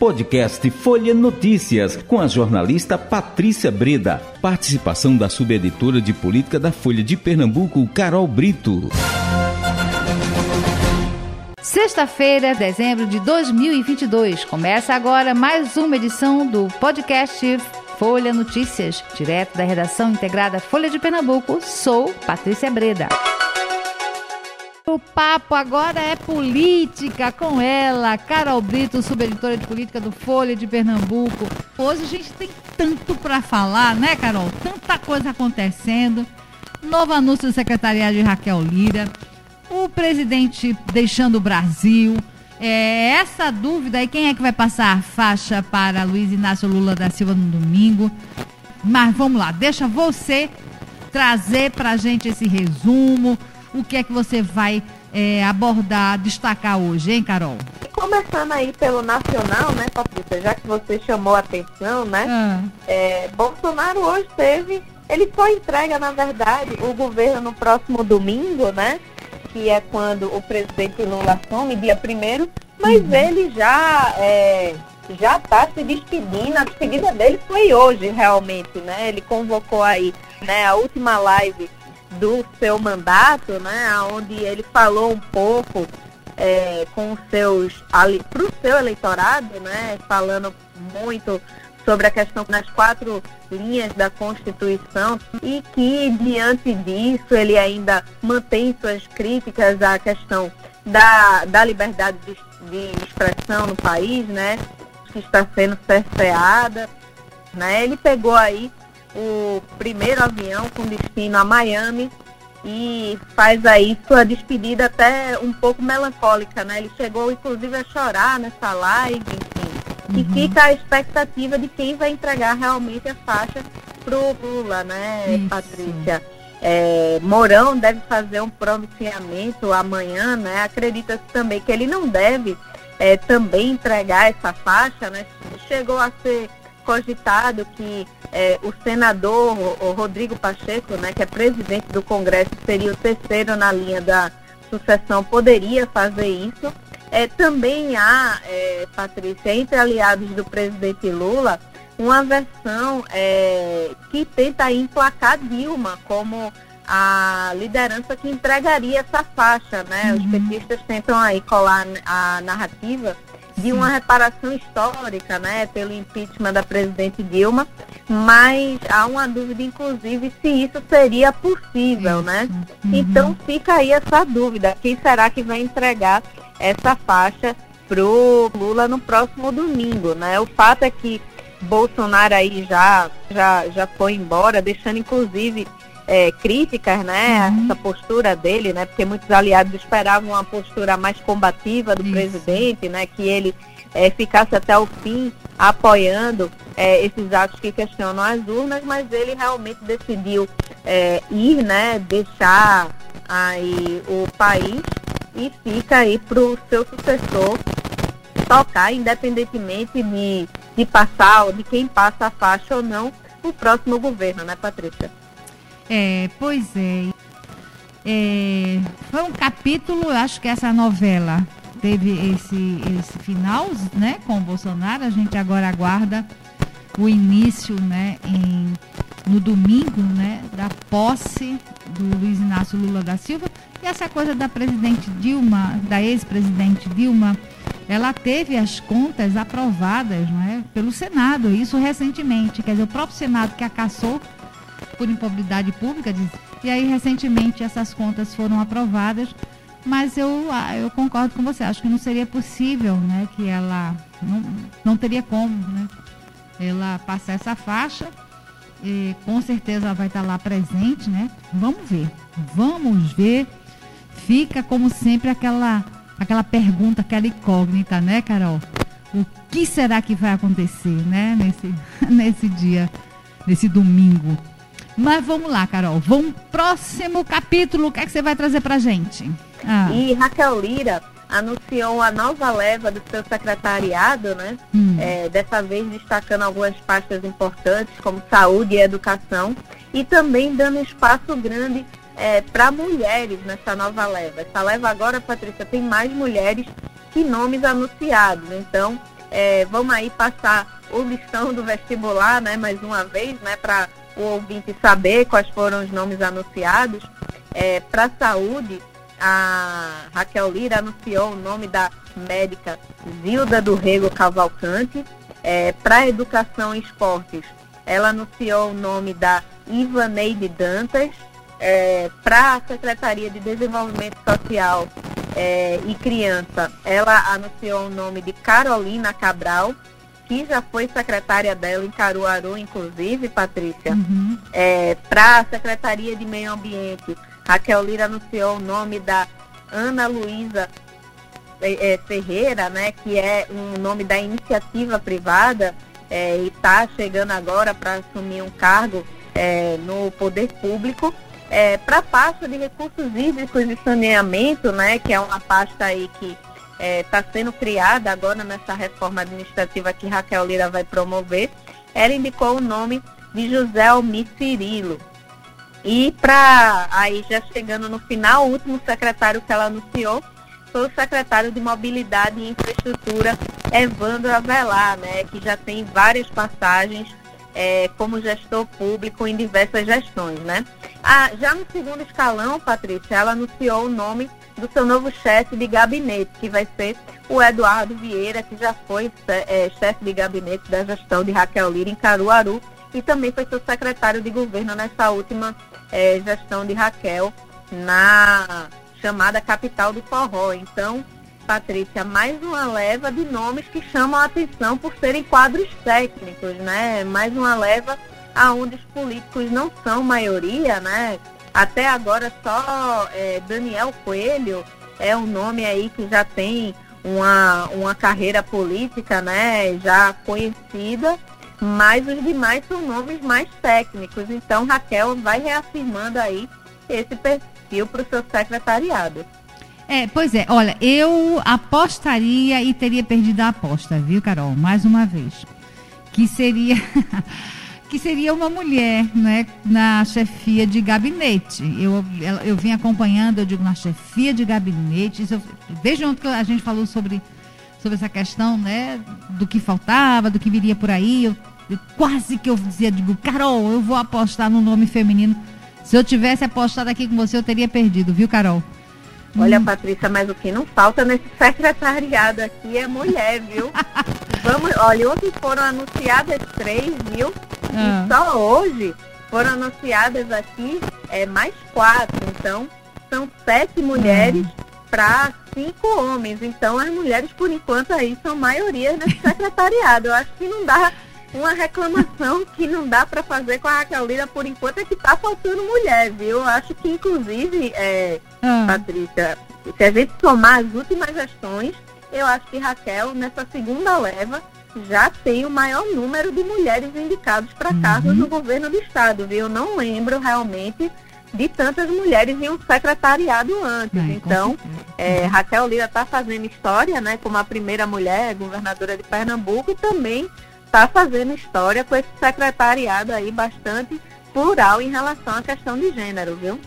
Podcast Folha Notícias, com a jornalista Patrícia Breda. Participação da subeditora de política da Folha de Pernambuco, Carol Brito. Sexta-feira, dezembro de 2022. Começa agora mais uma edição do podcast Folha Notícias, direto da redação integrada Folha de Pernambuco. Sou Patrícia Breda. O papo agora é política com ela, Carol Brito, subeditora de política do Folha de Pernambuco. Hoje a gente tem tanto para falar, né, Carol? Tanta coisa acontecendo. Novo anúncio do secretariado de Raquel Lira, o presidente deixando o Brasil. É, essa dúvida aí, quem é que vai passar a faixa para Luiz Inácio Lula da Silva no domingo? Mas vamos lá, deixa você trazer para a gente esse resumo o que é que você vai é, abordar, destacar hoje, hein, Carol? Começando aí pelo nacional, né, Patrícia, já que você chamou a atenção, né? Ah. É, Bolsonaro hoje teve, ele só entrega, na verdade, o governo no próximo domingo, né? Que é quando o presidente Lula assume, dia primeiro, mas uhum. ele já é, já está se despedindo, a despedida dele foi hoje realmente, né? Ele convocou aí né, a última live do seu mandato, né, onde ele falou um pouco é, com seus para o seu eleitorado, né, falando muito sobre a questão nas quatro linhas da Constituição e que diante disso ele ainda mantém suas críticas à questão da, da liberdade de, de expressão no país, né, que está sendo cerceada, né, ele pegou aí o primeiro avião com destino a Miami e faz aí sua despedida até um pouco melancólica, né? Ele chegou inclusive a chorar nessa live, enfim. Uhum. E fica a expectativa de quem vai entregar realmente a faixa pro Lula, né, Isso. Patrícia? É, Mourão deve fazer um pronunciamento amanhã, né? Acredita-se também que ele não deve é, também entregar essa faixa, né? Chegou a ser cogitado que é, o senador o Rodrigo Pacheco, né, que é presidente do Congresso, seria o terceiro na linha da sucessão, poderia fazer isso. É, também há, é, Patrícia, entre aliados do presidente Lula, uma versão é, que tenta emplacar Dilma como a liderança que entregaria essa faixa, né? Uhum. Os petistas tentam aí colar a narrativa de uma reparação histórica, né, pelo impeachment da presidente Dilma, mas há uma dúvida, inclusive, se isso seria possível, né? Uhum. Então fica aí essa dúvida, quem será que vai entregar essa faixa pro Lula no próximo domingo, né? O fato é que Bolsonaro aí já, já, já foi embora, deixando inclusive é, críticas, né, uhum. essa postura dele, né, porque muitos aliados esperavam uma postura mais combativa do Isso. presidente, né, que ele é, ficasse até o fim apoiando é, esses atos que questionam as urnas, mas ele realmente decidiu é, ir, né, deixar aí o país e fica aí para o seu sucessor tocar, independentemente de, de passar ou de quem passa a faixa ou não, o próximo governo, né, Patrícia? É, pois é. é. Foi um capítulo, acho que essa novela teve esse, esse final, né, com o Bolsonaro. A gente agora aguarda o início, né, em, no domingo, né, da posse do Luiz Inácio Lula da Silva. E essa coisa da presidente Dilma, da ex-presidente Dilma, ela teve as contas aprovadas, né, pelo Senado, isso recentemente. Quer dizer, o próprio Senado que a caçou por improbidade pública. E aí, recentemente, essas contas foram aprovadas, mas eu, ah, eu concordo com você, acho que não seria possível, né, que ela, não, não teria como, né, ela passar essa faixa, e com certeza ela vai estar lá presente, né, vamos ver, vamos ver, fica como sempre aquela, aquela pergunta, aquela incógnita, né, Carol? O que será que vai acontecer, né, nesse, nesse dia, nesse domingo? Mas vamos lá, Carol. Vamos próximo capítulo. O que é que você vai trazer pra gente? Ah. E Raquel Lira anunciou a nova leva do seu secretariado, né? Hum. É, dessa vez destacando algumas pastas importantes, como saúde e educação, e também dando espaço grande é, para mulheres nessa nova leva. Essa leva agora, Patrícia, tem mais mulheres que nomes anunciados. Então, É, vamos aí passar o listão do vestibular, né, mais uma vez, né, para o ouvinte saber quais foram os nomes anunciados. É, para a saúde, a Raquel Lira anunciou o nome da médica Zilda do Rego Cavalcante. É, para educação e esportes, ela anunciou o nome da Ivaneide Dantas. É, para a Secretaria de Desenvolvimento Social é, e Criança, ela anunciou o nome de Carolina Cabral, que já foi secretária dela em Caruaru, inclusive, Patrícia. Uhum. É, para a Secretaria de Meio Ambiente, Raquel Lira anunciou o nome da Ana Luísa é, é, Ferreira, né, que é um nome da iniciativa privada é, e está chegando agora para assumir um cargo é, no poder público. É, para a pasta de recursos hídricos e saneamento, né, que é uma pasta aí que está é, sendo criada agora nessa reforma administrativa que Raquel Lira vai promover, ela indicou o nome de José Almir Cirilo. E para aí já chegando no final, o último secretário que ela anunciou foi o secretário de Mobilidade e Infraestrutura, Evandro Avelar, né, que já tem várias passagens é, como gestor público em diversas gestões, né? Ah, já no segundo escalão, Patrícia, ela anunciou o nome do seu novo chefe de gabinete, que vai ser o Eduardo Vieira, que já foi é, chefe de gabinete da gestão de Raquel Lira em Caruaru e também foi seu secretário de governo nessa última é, gestão de Raquel na chamada capital do forró. Então, Patrícia, mais uma leva de nomes que chamam a atenção por serem quadros técnicos, né? Mais uma leva aonde os políticos não são maioria, né? Até agora só é, Daniel Coelho é um nome aí que já tem uma, uma carreira política, né? Já conhecida, mas os demais são nomes mais técnicos. Então Raquel vai reafirmando aí esse perfil para o seu secretariado. É, pois é, olha, eu apostaria e teria perdido a aposta, viu, Carol? Mais uma vez. Que seria que seria uma mulher, né, na chefia de gabinete. Eu, eu vim acompanhando, eu digo, na chefia de gabinete. Eu, desde ontem que a gente falou sobre, sobre essa questão, né, do que faltava, do que viria por aí, eu, eu quase que eu dizia, digo, Carol, eu vou apostar no nome feminino. Se eu tivesse apostado aqui com você, eu teria perdido, viu, Carol? Olha, hum. Patrícia, mas o que não falta nesse secretariado aqui é mulher, viu? Vamos, olha, ontem foram anunciadas três, viu? Ah. E só hoje foram anunciadas aqui é, mais quatro. Então, são sete mulheres ah. para cinco homens. Então, as mulheres, por enquanto, aí são maioria nesse secretariado. Eu acho que não dá uma reclamação que não dá para fazer com a Raquel Lira por enquanto é que tá faltando mulher, viu? Eu acho que inclusive, é, ah. Patrícia, se a gente somar as últimas gestões, eu acho que Raquel, nessa segunda leva, já tem o maior número de mulheres indicadas para uhum. cargos no governo do estado, viu? Eu não lembro realmente de tantas mulheres em um secretariado antes. Ai, então, é, Raquel Lira está fazendo história, né, como a primeira mulher governadora de Pernambuco e também está fazendo história com esse secretariado aí bastante plural em relação à questão de gênero, viu?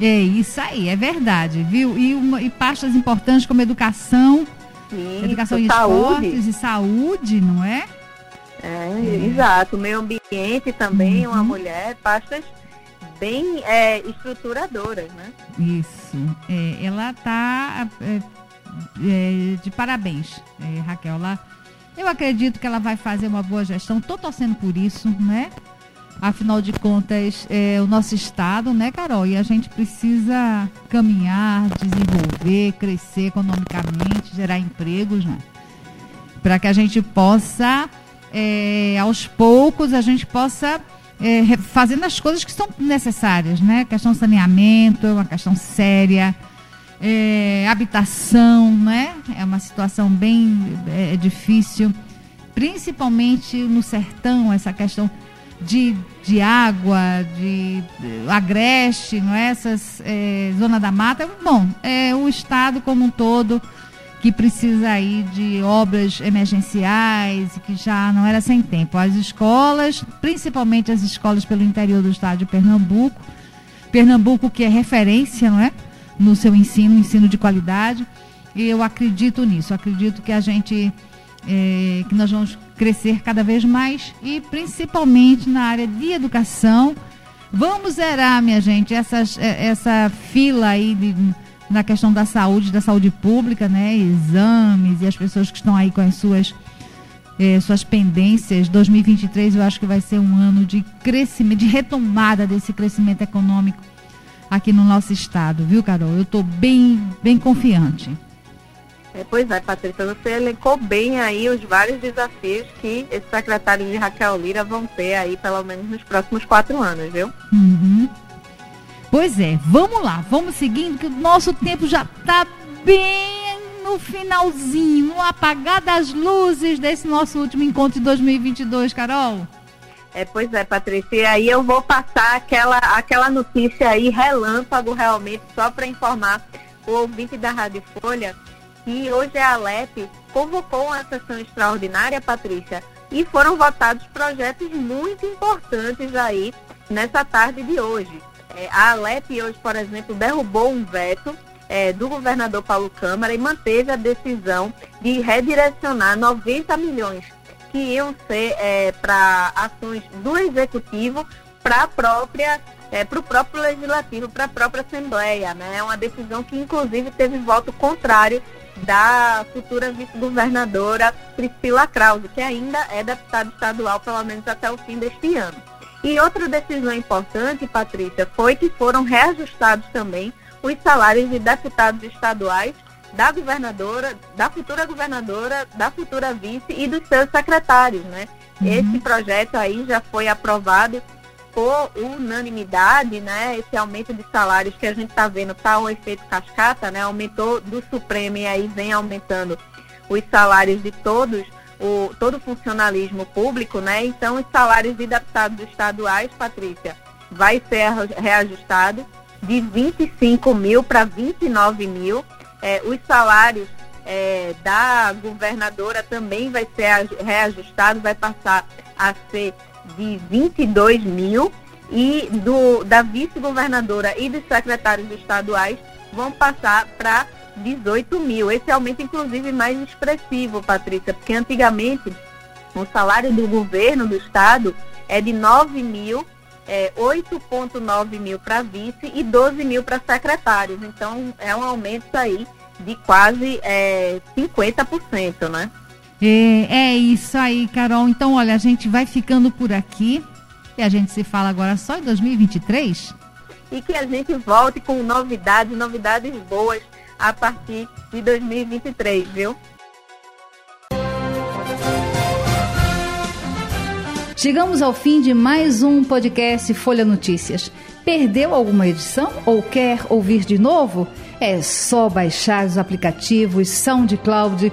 É isso aí, é verdade, viu? E, uma, e pastas importantes como educação, isso, educação e saúde. esportes e saúde, não é? É, é. exato. Meio ambiente também, uhum. uma mulher, pastas bem é, estruturadoras, né? Isso. É, ela está é, é, de parabéns, Raquel. Ela eu acredito que ela vai fazer uma boa gestão. Estou torcendo por isso, né? Afinal de contas, é o nosso estado, né, Carol? E a gente precisa caminhar, desenvolver, crescer economicamente, gerar empregos, né? Para que a gente possa, é, aos poucos, a gente possa é, fazendo as coisas que são necessárias, né? Questão saneamento, é uma questão séria é, habitação, né? É uma situação bem é, difícil, principalmente no sertão, essa questão de, de água, de, agreste, não é? Essas é, zona da mata. Bom, é o estado como um todo que precisa aí de obras emergenciais e que já não era sem tempo. As escolas, principalmente as escolas pelo interior do estado de Pernambuco, Pernambuco que é referência, não é? no seu ensino, ensino de qualidade. E eu acredito nisso, acredito que a gente é, que nós vamos crescer cada vez mais e principalmente na área de educação. Vamos zerar, minha gente, essas, é, essa fila aí de, na questão da saúde, da saúde pública, né? Exames e as pessoas que estão aí com as suas, é, suas pendências. 2023 eu acho que vai ser um ano de crescimento, de retomada desse crescimento econômico aqui no nosso estado, viu, Carol? Eu estou bem, bem confiante. É, pois é, Patrícia, você elencou bem aí os vários desafios que esse secretário de Raquel Lira vão ter aí, pelo menos nos próximos quatro anos, viu? Uhum. Pois é, vamos lá, vamos seguindo, que o nosso tempo já está bem no finalzinho, no apagar das luzes desse nosso último encontro de 2022, Carol. É, pois é, Patrícia. E aí eu vou passar aquela, aquela notícia aí, relâmpago realmente, só para informar o ouvinte da Rádio Folha, hoje a Alep convocou uma sessão extraordinária, Patrícia, e foram votados projetos muito importantes aí nessa tarde de hoje. É, a Alep hoje, por exemplo, derrubou um veto é, do governador Paulo Câmara e manteve a decisão de redirecionar 90 milhões que iam ser é, para ações do executivo para a própria é, para o próprio legislativo, para a própria Assembleia. Né? É uma decisão que, inclusive, teve voto contrário da futura vice-governadora Priscila Krause, que ainda é deputada estadual, pelo menos até o fim deste ano. E outra decisão importante, Patrícia, foi que foram reajustados também os salários de deputados estaduais da governadora, da futura governadora, da futura vice e dos seus secretários, né? Uhum. Esse projeto aí já foi aprovado por unanimidade, né? Esse aumento de salários que a gente está vendo tá um efeito cascata, né? Aumentou do Supremo e aí vem aumentando os salários de todos, o, todo o funcionalismo público, né? Então, os salários de deputados estaduais, Patrícia, vai ser reajustado de 25 mil para 29 mil é, os salários é, da governadora também vai ser reajustado, vai passar a ser de 22 mil e do, da vice-governadora e dos secretários estaduais vão passar para 18 mil. Esse aumento, inclusive, mais expressivo, Patrícia, porque antigamente o salário do governo do estado é de 9 mil, é, 8,9 mil para vice e 12 mil para secretários. Então, é um aumento aí de quase é, 50%, né? É, é isso aí, Carol. Então, olha, a gente vai ficando por aqui e a gente se fala agora só em 2023. E que a gente volte com novidades, novidades boas a partir de 2023, viu? Chegamos ao fim de mais um podcast Folha Notícias. Perdeu alguma edição ou quer ouvir de novo? É só baixar os aplicativos SoundCloud,